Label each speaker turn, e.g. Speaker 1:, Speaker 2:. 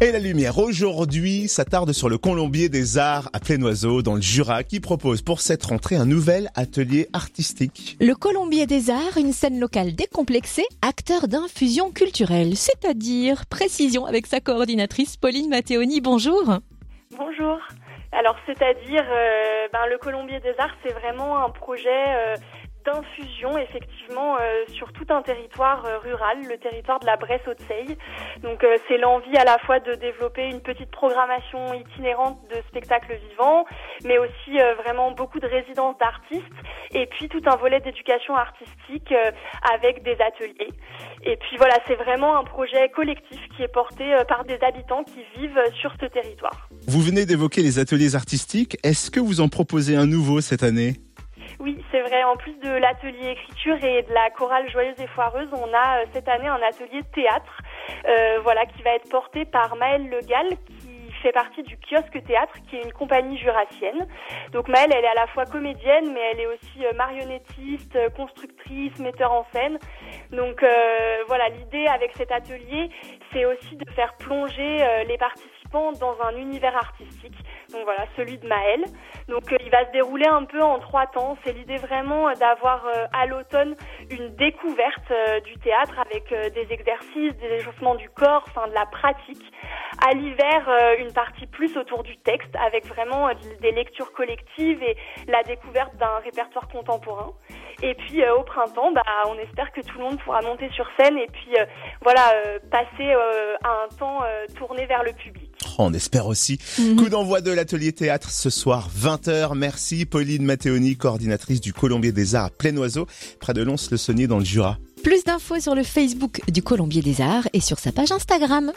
Speaker 1: Et la lumière aujourd'hui s'attarde sur le Colombier des Arts à Plénoiseau dans le Jura qui propose pour cette rentrée un nouvel atelier artistique.
Speaker 2: Le Colombier des Arts, une scène locale décomplexée, acteur d'infusion culturelle, c'est-à-dire précision avec sa coordinatrice Pauline Matteoni. Bonjour.
Speaker 3: Bonjour. Alors, c'est-à-dire, euh, ben, le Colombier des Arts, c'est vraiment un projet euh, d'infusion effectivement euh, sur tout un territoire euh, rural, le territoire de la Bresse-Haute-Seille. Donc euh, c'est l'envie à la fois de développer une petite programmation itinérante de spectacles vivants, mais aussi vraiment beaucoup de résidences d'artistes et puis tout un volet d'éducation artistique avec des ateliers. Et puis voilà, c'est vraiment un projet collectif qui est porté par des habitants qui vivent sur ce territoire.
Speaker 1: Vous venez d'évoquer les ateliers artistiques. Est-ce que vous en proposez un nouveau cette année?
Speaker 3: Oui, c'est vrai. En plus de l'atelier écriture et de la chorale joyeuse et foireuse, on a euh, cette année un atelier théâtre, euh, voilà, qui va être porté par Maëlle Legal, qui fait partie du kiosque théâtre, qui est une compagnie jurassienne. Donc Maëlle, elle est à la fois comédienne, mais elle est aussi euh, marionnettiste, constructrice, metteur en scène. Donc voilà, l'idée avec cet atelier, c'est aussi de faire plonger les participants dans un univers artistique donc voilà, celui de Maël. Donc euh, il va se dérouler un peu en trois temps. C'est l'idée vraiment d'avoir euh, à l'automne une découverte euh, du théâtre avec des exercices, des échauffements du corps, enfin de la pratique. À l'hiver, une partie plus autour du texte avec vraiment des lectures collectives et la découverte d'un répertoire contemporain. Et puis au printemps, bah, on espère que tout le monde pourra monter sur scène et puis voilà passer à un temps tourné vers le public.
Speaker 1: On espère aussi. Mhm. Coup d'envoi de l'atelier théâtre ce soir 20h. Merci Pauline Matteoni, coordinatrice du Colombier des Arts à Plein-Oiseau, près de Lons-le-Saunier dans le Jura.
Speaker 2: Plus d'infos sur le Facebook du Colombier des Arts et sur sa page Instagram.